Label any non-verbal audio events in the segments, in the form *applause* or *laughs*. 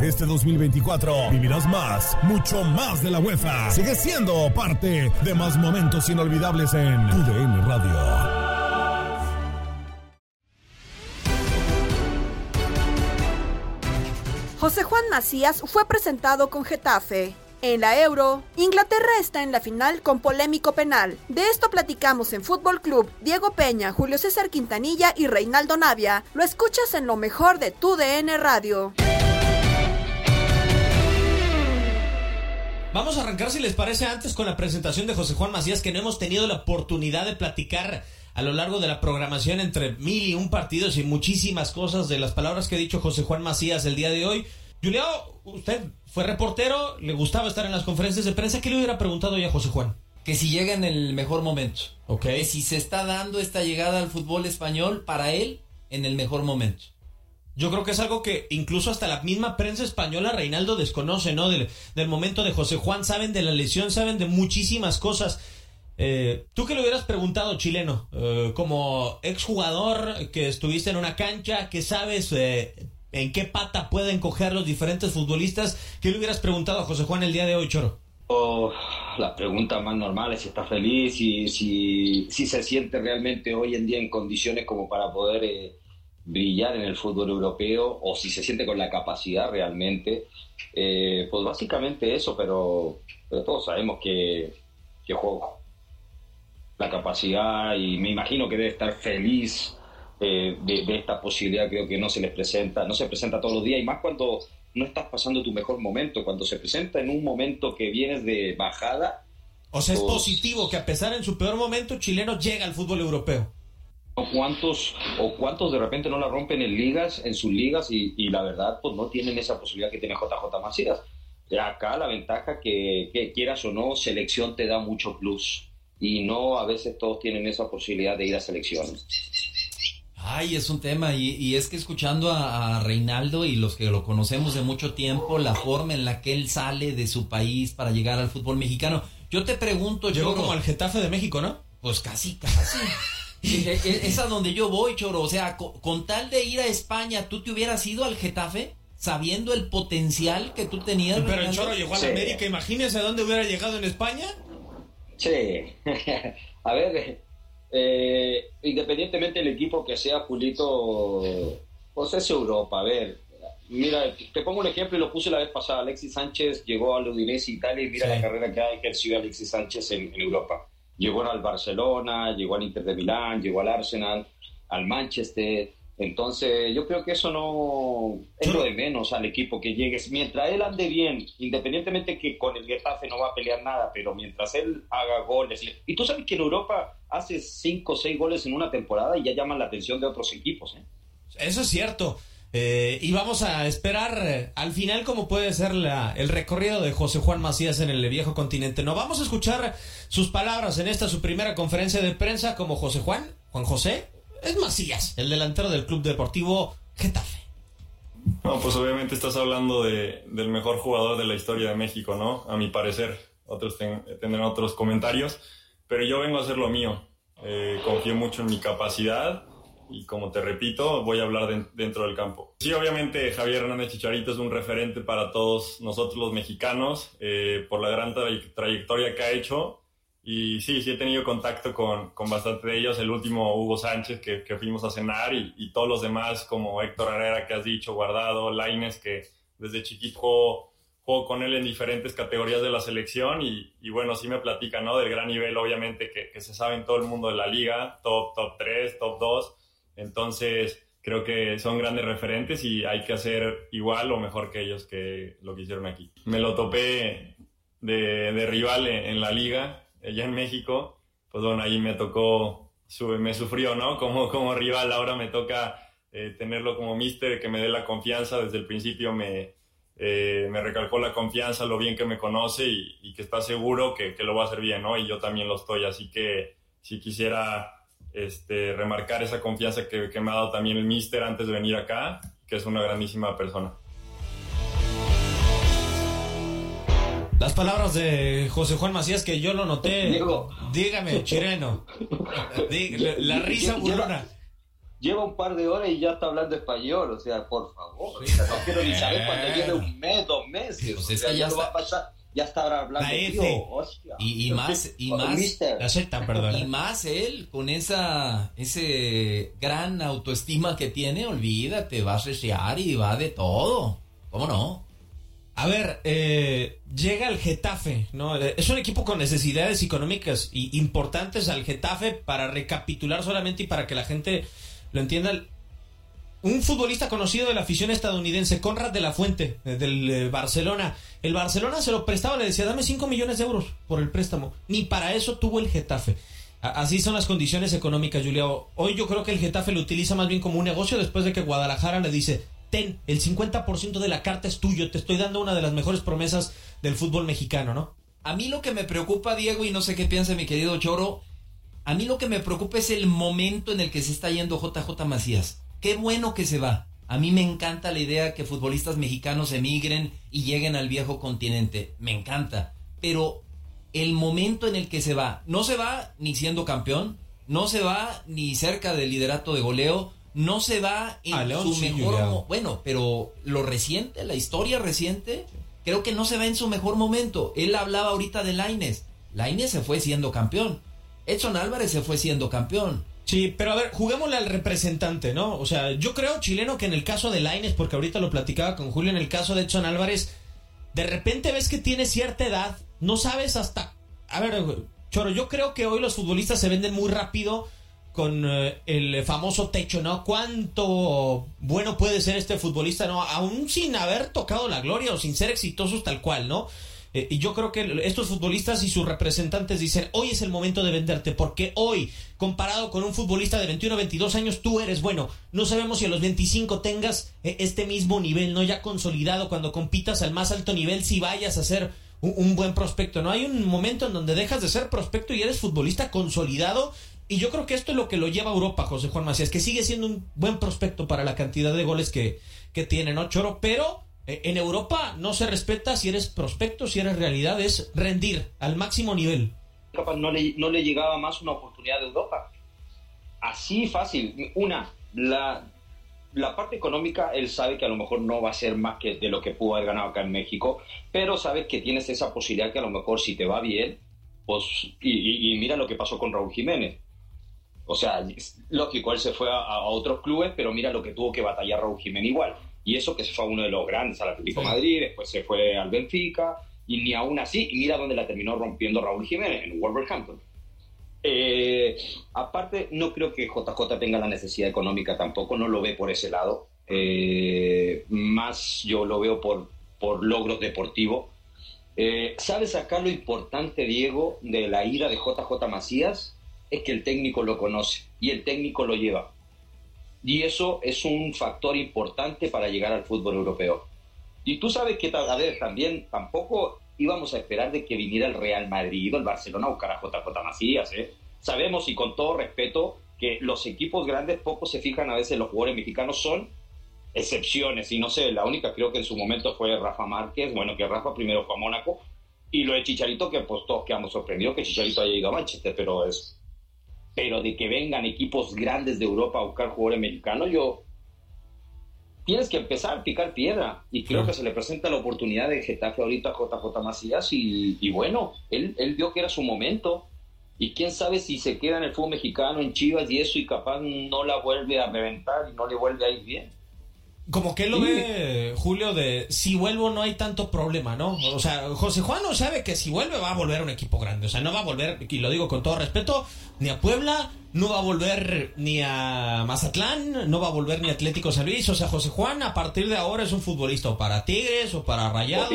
Este 2024 vivirás más, mucho más de la UEFA. Sigue siendo parte de más momentos inolvidables en tu DN Radio. José Juan Macías fue presentado con Getafe. En la Euro, Inglaterra está en la final con polémico penal. De esto platicamos en Fútbol Club. Diego Peña, Julio César Quintanilla y Reinaldo Navia. Lo escuchas en lo mejor de tu Radio. Vamos a arrancar, si les parece, antes con la presentación de José Juan Macías, que no hemos tenido la oportunidad de platicar a lo largo de la programación entre mil y un partidos y muchísimas cosas de las palabras que ha dicho José Juan Macías el día de hoy. Julio, usted fue reportero, le gustaba estar en las conferencias de prensa. ¿Qué le hubiera preguntado ya a José Juan? Que si llega en el mejor momento. Ok. Que si se está dando esta llegada al fútbol español para él en el mejor momento. Yo creo que es algo que incluso hasta la misma prensa española, Reinaldo, desconoce, ¿no? Del, del momento de José Juan, saben de la lesión, saben de muchísimas cosas. Eh, ¿Tú qué le hubieras preguntado, chileno? Eh, como exjugador que estuviste en una cancha, que sabes eh, en qué pata pueden coger los diferentes futbolistas, ¿qué le hubieras preguntado a José Juan el día de hoy, Choro? Oh, la pregunta más normal es si está feliz y si, si se siente realmente hoy en día en condiciones como para poder eh, brillar en el fútbol europeo o si se siente con la capacidad realmente. Eh, pues básicamente eso, pero, pero todos sabemos que, que juego la capacidad y me imagino que debe estar feliz eh, de, de, esta posibilidad, creo que no se les presenta, no se presenta todos los días y más cuando no estás pasando tu mejor momento, cuando se presenta en un momento que vienes de bajada. O sea, es pues, positivo que a pesar en su peor momento, chileno llega al fútbol europeo. ¿Cuántos o cuántos de repente no la rompen en ligas, en sus ligas y, y la verdad pues no tienen esa posibilidad que tiene JJ Macías? Acá la ventaja que, que quieras o no, selección te da mucho plus y no a veces todos tienen esa posibilidad de ir a selecciones. Ay, es un tema y, y es que escuchando a, a, Reinaldo y los que lo conocemos de mucho tiempo, la forma en la que él sale de su país para llegar al fútbol mexicano, yo te pregunto, Llegó Choro, como al Getafe de México, ¿no? Pues casi, casi. Es a donde yo voy, Choro. O sea, con, con, tal de ir a España, ¿tú te hubieras ido al Getafe? Sabiendo el potencial que tú tenías. Pero el Choro llegó a la sí. América, imagínese a dónde hubiera llegado en España. Sí. *laughs* a ver, eh, independientemente del equipo que sea, Julito, pues es Europa. A ver, mira, te pongo un ejemplo y lo puse la vez pasada. Alexis Sánchez llegó al Udinese Italia y mira sí. la carrera que ha ejercido Alexis Sánchez en, en, Europa. Llegó al Barcelona, llegó al Inter de Milán, llegó al Arsenal, al Manchester. Entonces, yo creo que eso no es lo de menos al equipo que llegues. Mientras él ande bien, independientemente que con el Getafe no va a pelear nada, pero mientras él haga goles. Y tú sabes que en Europa hace 5 o 6 goles en una temporada y ya llaman la atención de otros equipos. ¿eh? Eso es cierto. Eh, y vamos a esperar eh, al final cómo puede ser el recorrido de José Juan Macías en el viejo continente. No vamos a escuchar sus palabras en esta su primera conferencia de prensa como José Juan, Juan José, es Macías, el delantero del Club Deportivo Getafe. No, pues obviamente estás hablando de, del mejor jugador de la historia de México, ¿no? A mi parecer, otros tendrán otros comentarios, pero yo vengo a hacer lo mío. Eh, confío mucho en mi capacidad y como te repito, voy a hablar dentro del campo. Sí, obviamente Javier Hernández Chicharito es un referente para todos nosotros los mexicanos eh, por la gran trayectoria que ha hecho y sí, sí he tenido contacto con, con bastante de ellos. El último, Hugo Sánchez, que, que fuimos a cenar, y, y, todos los demás, como Héctor Herrera, que has dicho, Guardado, Laines, que desde chiquito juego, con él en diferentes categorías de la selección. Y, y, bueno, sí me platica, ¿no? Del gran nivel, obviamente, que, que se sabe en todo el mundo de la liga, top, top 3, top 2. Entonces, creo que son grandes referentes y hay que hacer igual o mejor que ellos que lo que hicieron aquí. Me lo topé de, de rival en, en la liga allá en México, pues bueno, ahí me tocó, me sufrió, ¿no? Como, como rival, ahora me toca eh, tenerlo como mister, que me dé la confianza, desde el principio me, eh, me recalcó la confianza, lo bien que me conoce y, que está seguro que, que, lo va a hacer bien, ¿no? Y yo también lo estoy, así que si quisiera este, remarcar esa confianza que, que me ha dado también el mister antes de venir acá, que es una grandísima persona. Las palabras de José Juan Macías que yo lo noté. Diego. Dígame, chireno. la risa burlona. Lleva un par de horas y ya está hablando español, o sea, por favor. O sea, no quiero ni saber cuando lleve un mes, dos meses. Pues o sea, ya, ya va a pasar ya está hablando tío, y, y, más y más acepta, perdón. y más él con esa ese gran autoestima que tiene olvídate va a resear y va de todo cómo no a ver, eh, llega el Getafe, ¿no? Es un equipo con necesidades económicas y importantes al Getafe para recapitular solamente y para que la gente lo entienda. Un futbolista conocido de la afición estadounidense, Conrad de la Fuente, eh, del eh, Barcelona. El Barcelona se lo prestaba, le decía, dame 5 millones de euros por el préstamo. Ni para eso tuvo el Getafe. Así son las condiciones económicas, Julio. Hoy yo creo que el Getafe lo utiliza más bien como un negocio después de que Guadalajara le dice, ten, el 50% de la carta es tuyo, te estoy dando una de las mejores promesas del fútbol mexicano, ¿no? A mí lo que me preocupa, Diego, y no sé qué piensa mi querido Choro, a mí lo que me preocupa es el momento en el que se está yendo JJ Macías. Qué bueno que se va. A mí me encanta la idea que futbolistas mexicanos emigren y lleguen al viejo continente. Me encanta. Pero el momento en el que se va, no se va ni siendo campeón, no se va ni cerca del liderato de goleo, no se va en su mejor bueno, pero lo reciente, la historia reciente, creo que no se va en su mejor momento. Él hablaba ahorita de Laines. Laines se fue siendo campeón. Edson Álvarez se fue siendo campeón. Sí, pero a ver, juguémosle al representante, ¿no? O sea, yo creo, chileno, que en el caso de Laines, porque ahorita lo platicaba con Julio, en el caso de Edson Álvarez, de repente ves que tiene cierta edad, no sabes hasta... A ver, Choro, yo creo que hoy los futbolistas se venden muy rápido con eh, el famoso techo, ¿no? ¿Cuánto bueno puede ser este futbolista, ¿no? Aún sin haber tocado la gloria o sin ser exitosos tal cual, ¿no? Eh, y yo creo que estos futbolistas y sus representantes dicen, hoy es el momento de venderte, porque hoy, comparado con un futbolista de 21 o 22 años, tú eres bueno. No sabemos si a los 25 tengas eh, este mismo nivel, ¿no? Ya consolidado, cuando compitas al más alto nivel, si vayas a ser un, buen prospecto, ¿no? Hay un momento en donde dejas de ser prospecto y eres futbolista consolidado y yo creo que esto es lo que lo lleva a Europa, José Juan Macías, que sigue siendo un buen prospecto para la cantidad de goles que, que tiene, ¿no, Choro? Pero en Europa no se respeta si eres prospecto, si eres realidad, es rendir al máximo nivel. No le, no le llegaba más una oportunidad de Europa. Así fácil. Una, la, la parte económica, él sabe que a lo mejor no va a ser más que de lo que pudo haber ganado acá en México, pero sabe que tienes esa posibilidad que a lo mejor si te va bien, pues, y, y mira lo que pasó con Raúl Jiménez o sea, lógico, él se fue a, otros clubes, pero mira lo que tuvo que batallar Raúl Jiménez igual. Y eso que se fue a uno de los grandes, al Atlético Madrid, después se fue al Benfica, y ni aún así, y mira dónde la terminó rompiendo Raúl Jiménez, en Wolverhampton. Eh, aparte, no creo que JJ tenga la necesidad económica tampoco, no lo ve por ese lado. Eh, más yo lo veo por, por logros deportivos. Eh, ¿Sabes acá lo importante, Diego, de la ida de JJ Macías? Es que el técnico lo conoce y el técnico lo lleva. Y eso es un factor importante para llegar al fútbol europeo. Y tú sabes que, a ver, también tampoco íbamos a esperar de que viniera el Real Madrid o el Barcelona a buscar a JJ Macías. ¿eh? Sabemos y con todo respeto que los equipos grandes poco se fijan a veces los jugadores mexicanos son excepciones y no sé, la única creo que en su momento fue Rafa Márquez, bueno que Rafa primero fue a Mónaco y lo de Chicharito que pues todos quedamos sorprendidos que Chicharito haya ido a Manchester, pero es pero de que vengan equipos grandes de Europa a buscar jugadores mexicanos, yo tienes que empezar a picar piedra. Y creo que se le presenta la oportunidad de Getafe ahorita a JJ Macías y, bueno, él, él vio que era su momento. Y quién sabe si se queda en el fútbol mexicano, en Chivas y eso, y capaz no la vuelve a reventar y no le vuelve a ir bien. Como que él lo ve, Julio, de si vuelvo no hay tanto problema, ¿no? O sea, José Juan no sabe que si vuelve va a volver a un equipo grande. O sea, no va a volver, y lo digo con todo respeto, ni a Puebla, no va a volver ni a Mazatlán, no va a volver ni a Atlético San Luis. O sea, José Juan a partir de ahora es un futbolista o para Tigres o para Rayados.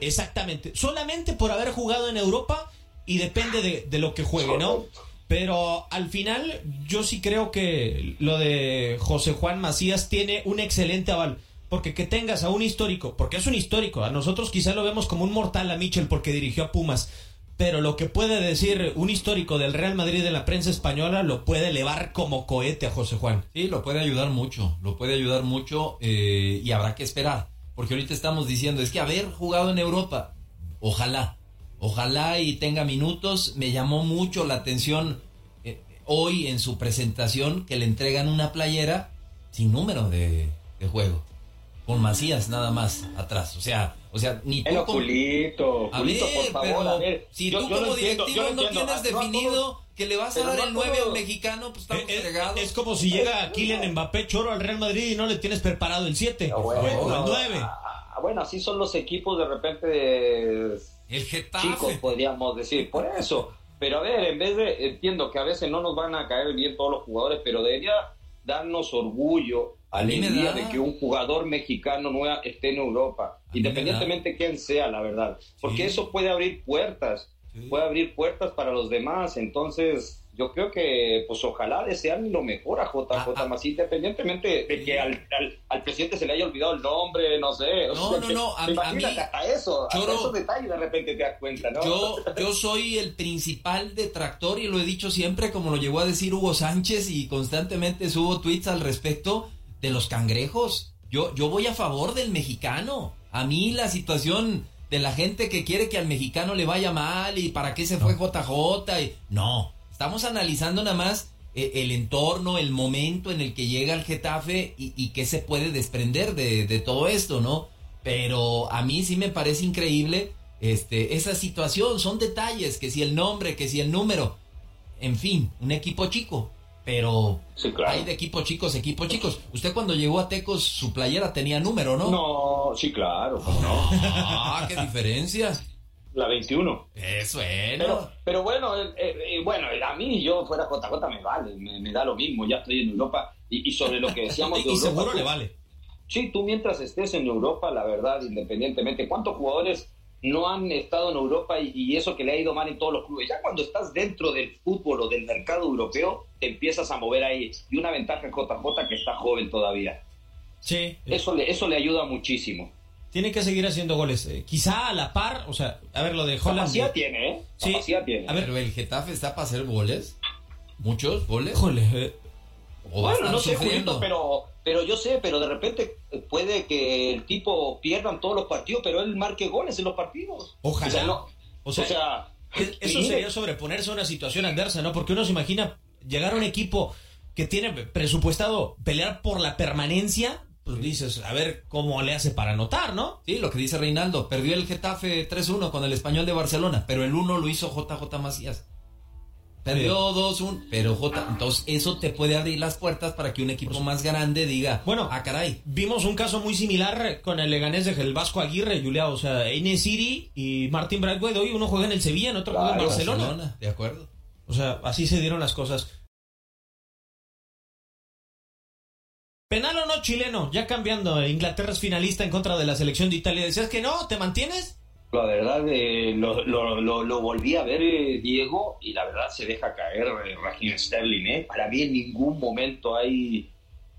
Exactamente. Solamente por haber jugado en Europa y depende de, de lo que juegue, ¿no? Pero al final yo sí creo que lo de José Juan Macías tiene un excelente aval. Porque que tengas a un histórico, porque es un histórico, a nosotros quizá lo vemos como un mortal a Michel porque dirigió a Pumas, pero lo que puede decir un histórico del Real Madrid en la prensa española lo puede elevar como cohete a José Juan. Sí, lo puede ayudar mucho, lo puede ayudar mucho eh, y habrá que esperar, porque ahorita estamos diciendo, es que haber jugado en Europa, ojalá, ojalá y tenga minutos, me llamó mucho la atención eh, hoy en su presentación que le entregan una playera sin número de, de juego con Macías nada más atrás. O sea, o sea, ni tú. Julito, por favor, a ver. Si tú como directivo no tienes definido que le vas a dar el 9 al mexicano, pues estamos es, fregados. Es como si llega Kylian Mbappé Choro al Real Madrid y no le tienes preparado el 7 o el 9. Bueno, así son los equipos de repente. El Getafe. Chicos, podríamos decir. Por eso. Pero a ver, en vez de. Entiendo que a veces no nos van a caer bien todos los jugadores, pero debería darnos orgullo alegría de que un jugador mexicano no esté en Europa, independientemente de quién sea, la verdad, porque eso puede abrir puertas, puede abrir puertas para los demás, entonces yo creo que pues ojalá desean lo mejor a JJ ah, ah. más independientemente de que al, al, presidente se le haya olvidado el nombre, no sé. No, no, no, a, mí, hasta eso, hasta esos detalles de repente te das cuenta, ¿no? Yo, *laughs* yo soy el principal detractor y lo he dicho siempre, como lo llegó a decir Hugo Sánchez y constantemente subo tweets al respecto de los cangrejos. Yo, yo voy a favor del mexicano. A mí la situación de la gente que quiere que al mexicano le vaya mal y para qué se fue JJ. Y... No, estamos analizando nada más eh, el entorno, el momento en el que llega el Getafe y, y qué se puede desprender de, de, todo esto, ¿no? Pero a mí sí me parece increíble este, esa situación. Son detalles, que si el nombre, que si el número. En fin, un equipo chico pero hay de equipos chicos, equipos chicos. Usted cuando llegó a Tecos, su playera tenía número, ¿no? No, sí, claro, ¿cómo no? *laughs* Ah, qué diferencias. La 21. Eso es. Pero, pero bueno, eh, eh, bueno, a mí yo fuera JJ me vale, me, da lo mismo, ya estoy en Europa. Y, sobre lo que decíamos *laughs* de y seguro le vale. Sí, tú mientras estés en Europa, la verdad, independientemente, ¿cuántos jugadores no han estado en Europa y, eso que le ha ido mal en todos los clubes. Ya cuando estás dentro del fútbol o del mercado europeo, te empiezas a mover ahí. Y una ventaja en JJ que está joven todavía. Sí. Eso le, eso le ayuda muchísimo. Tiene que seguir haciendo goles. Eh, quizá a la par, o sea, a ver, lo de Holland. Capacidad tiene, ¿eh? Sí. tiene. A ver, pero el Getafe está para hacer goles. ¿Muchos goles? Híjole. Eh. bueno, no sé, pero pero yo sé, pero de repente puede que el tipo pierdan todos los partidos, pero él marque goles en los partidos. Ojalá. O sea, eso sería sobreponerse a una situación adversa, ¿no? Porque uno se imagina llegar a un equipo que tiene presupuestado pelear por la permanencia, pues dices, a ver cómo le hace para anotar, ¿no? Sí, lo que dice Reinaldo, perdió el Getafe 3-1 con el Español de Barcelona, pero el 1 lo hizo JJ Macías. Perdió 2-1, pero J, entonces eso te puede abrir las puertas para que un equipo más grande diga, bueno, ah, caray. Vimos un caso muy similar con el Leganés de el Vasco Aguirre, Julia, o sea, Ine Siri y Martín Bradway, hoy uno juega en el Sevilla, en otro juega en Barcelona. De acuerdo. O sea, así se dieron las cosas. Penal o no chileno, ya cambiando, Inglaterra es finalista en contra de la selección de Italia. ¿Decías que no? ¿Te mantienes? La verdad, eh, lo, lo, volví a ver, eh, Diego, y la verdad se deja caer eh, Raheem Sterling. ¿eh? Para mí en ningún momento hay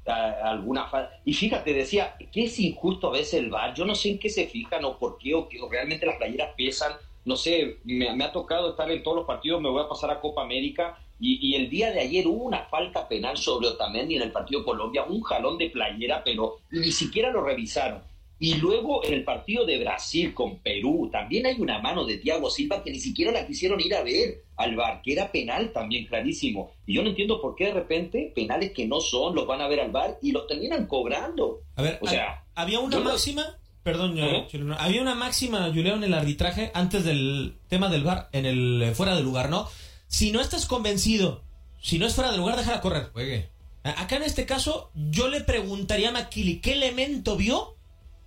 alguna falta. Y fíjate, decía, que es injusto a veces el VAR. Yo no sé en qué se fijan o por qué, o, que, realmente las playeras pesan. No sé, me, ha tocado estar en todos los partidos, me voy a pasar a Copa América. Y, y el día de ayer hubo una falta penal sobre Otamendi en el partido Colombia, un jalón de playera, pero ni siquiera lo revisaron. Y luego en el partido de Brasil con Perú también hay una mano de Thiago Silva que ni siquiera la quisieron ir a ver al bar, que era penal también clarísimo. Y yo no entiendo por qué de repente penales que no son los van a ver al bar y los terminan cobrando. A ver, o sea, había una máxima, perdón, ¿Eh? había una máxima, Julián, en el arbitraje antes del tema del bar, en el eh, fuera de lugar, ¿no? Si no estás convencido, si no es fuera de lugar, déjala correr. Juegue. Acá en este caso, yo le preguntaría a Maquili, ¿qué elemento vio?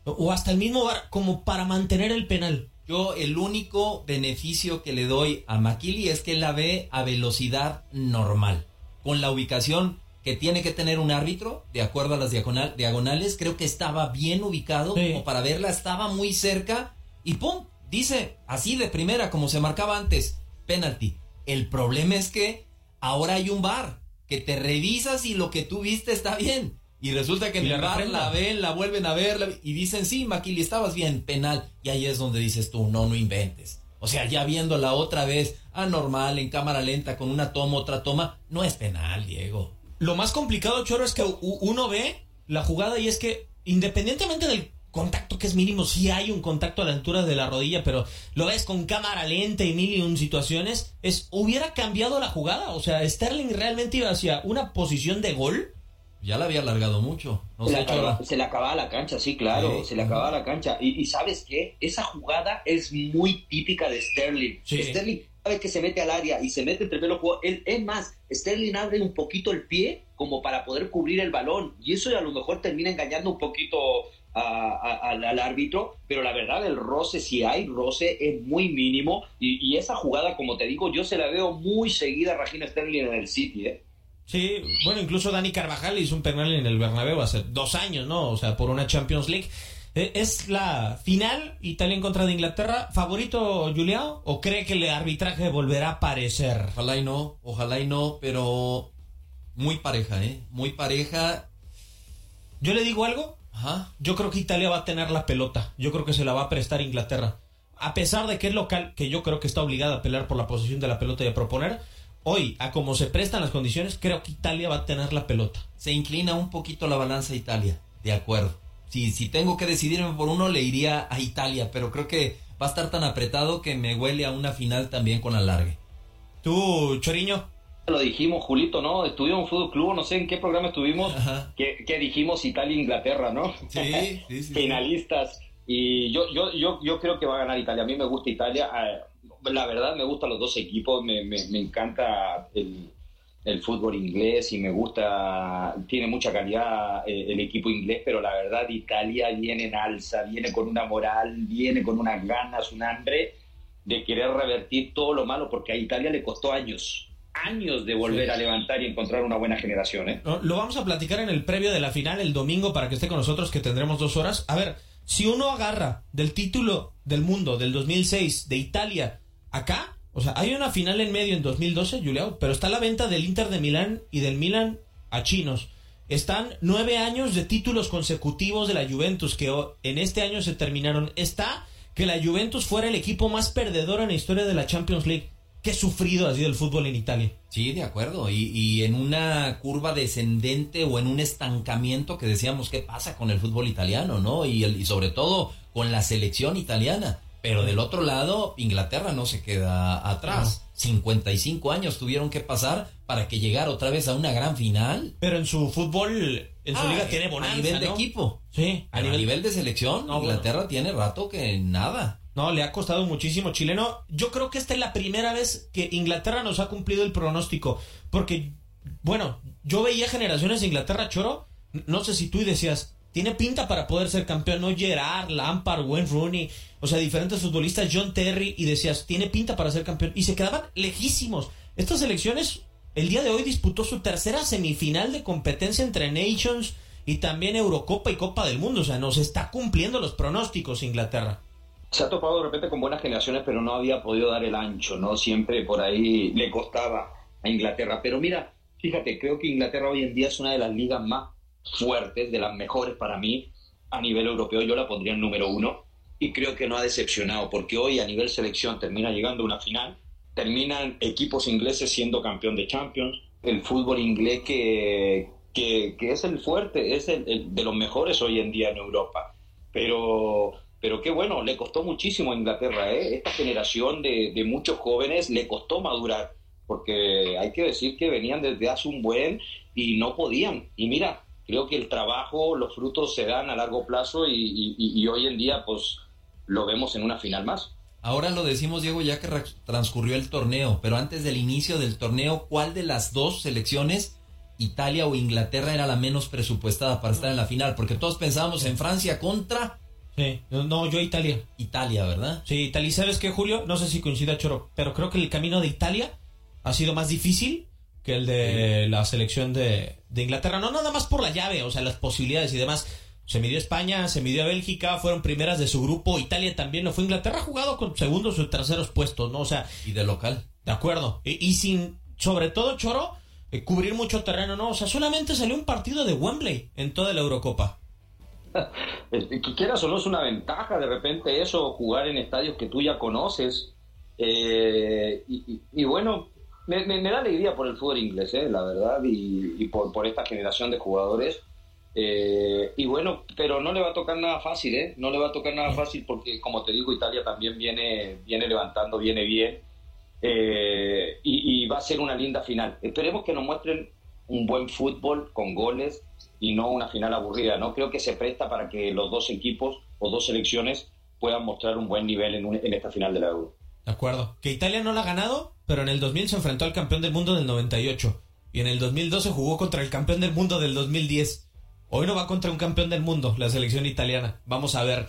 o hasta el mismo bar como para mantener el penal. Yo el único beneficio que le doy a Makili es que la ve a velocidad normal, con la ubicación que tiene que tener un árbitro, de acuerdo a las diagonal, diagonales, creo que estaba bien ubicado sí. como para verla, estaba muy cerca y ¡pum! Dice, así de primera, como se marcaba antes, penalti. El problema es que ahora hay un bar que te revisas y lo que tú viste está bien. Y resulta que en el bar la ven, la vuelven a ver y dicen, sí, Maquili, estabas bien, penal. Y ahí es donde dices tú, no, no inventes. O sea, ya viéndola otra vez, anormal, en cámara lenta, con una toma, otra toma, no es penal, Diego. Lo más complicado, Choro, es que uno ve la jugada y es que, independientemente del contacto que es mínimo, sí hay un contacto a la altura de la rodilla, pero lo ves con cámara lenta y mil y un situaciones, es, ¿hubiera cambiado la jugada? O sea, Sterling realmente iba hacia una posición de gol ya la había alargado mucho. No se, le acaba, se, le acababa la cancha, sí, claro, sí. se le acababa la cancha. Y, y, ¿sabes qué? Esa jugada es muy típica de Sterling. Sí. Sterling sabe que se mete al área y se mete entre los jugadores. Es más, Sterling abre un poquito el pie como para poder cubrir el balón. Y eso a lo mejor termina engañando un poquito a, a, al, al, árbitro, pero la verdad el roce, si hay roce, es muy mínimo. Y, y, esa jugada, como te digo, yo se la veo muy seguida a Regina Sterling en el City, ¿eh? Sí, bueno, incluso Dani Carvajal hizo un penal en el Bernabéu hace dos años, ¿no? O sea, por una Champions League. ¿Es la final Italia en contra de Inglaterra? ¿Favorito Julián? ¿O cree que el arbitraje volverá a aparecer? Ojalá y no, ojalá y no, pero muy pareja, ¿eh? Muy pareja. Yo le digo algo. Ajá. Yo creo que Italia va a tener la pelota. Yo creo que se la va a prestar Inglaterra. A pesar de que es local, que yo creo que está obligada a pelear por la posición de la pelota y a proponer, hoy, a como se prestan las condiciones, creo que Italia va a tener la pelota. Se inclina un poquito la balanza a Italia, de acuerdo. Si, si tengo que decidirme por uno, le iría a Italia, pero creo que va a estar tan apretado que me huele a una final también con alargue. ¿Tú, Choriño? Lo dijimos, Julito, ¿no? Estuvimos en Fútbol Club, no sé en qué programa estuvimos, que, que, dijimos Italia-Inglaterra, e ¿no? Sí, sí, sí. *laughs* Finalistas. Y yo, yo, yo, yo creo que va a ganar Italia. A mí me gusta Italia. La verdad, me gustan los dos equipos. Me, me, me encanta el, el, fútbol inglés y me gusta. Tiene mucha calidad el, el, equipo inglés, pero la verdad, Italia viene en alza, viene con una moral, viene con unas ganas, un hambre de querer revertir todo lo malo, porque a Italia le costó años años de volver sí. a levantar y encontrar una buena generación. ¿eh? Lo vamos a platicar en el previo de la final el domingo para que esté con nosotros, que tendremos dos horas. A ver, si uno agarra del título del mundo del 2006 de Italia acá, o sea, hay una final en medio en 2012, Julián, pero está la venta del Inter de Milán y del Milan a chinos. Están nueve años de títulos consecutivos de la Juventus que en este año se terminaron. Está que la Juventus fuera el equipo más perdedor en la historia de la Champions League. Qué sufrido ha sido el fútbol en Italia. Sí, de acuerdo. Y, y, en una curva descendente o en un estancamiento que decíamos qué pasa con el fútbol italiano, ¿no? Y, el, y sobre todo con la selección italiana. Pero del otro lado, Inglaterra no se queda atrás. No. 55 años tuvieron que pasar para que llegara otra vez a una gran final. Pero en su fútbol, en su ah, liga tiene bonanza, A nivel de ¿no? equipo. Sí. A, nivel... a nivel... de selección, no, Inglaterra bueno. tiene rato que nada. No, le ha costado muchísimo chileno. Yo creo que esta es la primera vez que Inglaterra nos ha cumplido el pronóstico. Porque, bueno, yo veía generaciones de Inglaterra, Choro. No sé si tú decías, tiene pinta para poder ser campeón. No Gerard, Lampard, Wayne Rooney. O sea, diferentes futbolistas, John Terry. Y decías, tiene pinta para ser campeón. Y se quedaban lejísimos. Estas selecciones, el día de hoy disputó su tercera semifinal de competencia entre Nations y también Eurocopa y Copa del Mundo. O sea, nos está cumpliendo los pronósticos Inglaterra. Se ha topado de repente con buenas generaciones, pero no había podido dar el ancho, ¿no? Siempre por ahí le costaba a Inglaterra. Pero mira, fíjate, creo que Inglaterra hoy en día es una de las ligas más fuertes, de las mejores para mí a nivel europeo. Yo la pondría en número uno y creo que no ha decepcionado, porque hoy a nivel selección termina llegando a una final, terminan equipos ingleses siendo campeón de Champions, el fútbol inglés que, que, es el fuerte, es el, de los mejores hoy en día en Europa. Pero, pero qué bueno, le costó muchísimo a Inglaterra, ¿eh? esta generación de, muchos jóvenes le costó madurar, porque hay que decir que venían desde hace un buen y no podían. Y mira, creo que el trabajo, los frutos se dan a largo plazo y, y, hoy en día pues lo vemos en una final más. Ahora lo decimos, Diego, ya que transcurrió el torneo, pero antes del inicio del torneo, ¿cuál de las dos selecciones Italia o Inglaterra era la menos presupuestada para estar en la final, porque todos pensábamos en Francia contra... Sí, no, yo Italia. Italia, ¿verdad? Sí, Italia. ¿Sabes qué, Julio? No sé si coincida Choro, pero creo que el camino de Italia ha sido más difícil que el de la selección de, Inglaterra. No nada más por la llave, o sea, las posibilidades y demás. Se midió España, se midió a Bélgica, fueron primeras de su grupo. Italia también no fue. Inglaterra ha jugado con segundos o terceros puestos, ¿no? O sea. Y de local. De acuerdo. y sin, sobre todo, Choro, eh, cubrir mucho terreno, no, o sea, solamente salió un partido de Wembley en toda la Eurocopa. Que quieras o no es una ventaja de repente eso, jugar en estadios que tú ya conoces. Eh, y, bueno, me, da alegría por el fútbol inglés, eh, la verdad, y, por, esta generación de jugadores. y bueno, pero no le va a tocar nada fácil, ¿eh? No le va a tocar nada fácil porque, como te digo, Italia también viene, viene levantando, viene bien. Eh, y, va a ser una linda final. Esperemos que nos muestren un buen fútbol con goles y no una final aburrida. No creo que se presta para que los dos equipos o dos selecciones puedan mostrar un buen nivel en, en esta final de la Euro. De acuerdo. Que Italia no la ha ganado, pero en el 2000 se enfrentó al campeón del mundo del 98 y en el 2012 jugó contra el campeón del mundo del 2010. Hoy no va contra un campeón del mundo, la selección italiana. Vamos a ver.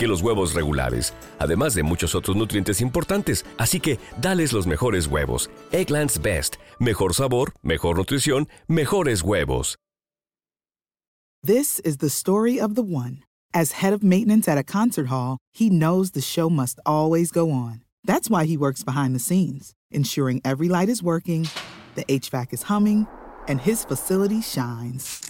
que los huevos regulares, además de muchos otros nutrientes importantes. Así que, dales los mejores huevos. Eggland's Best, mejor sabor, mejor nutrición, mejores huevos. This is the story of the one. As head of maintenance at a concert hall, he knows the show must always go on. That's why he works behind the scenes, ensuring every light is working, the HVAC is humming, and his facility shines.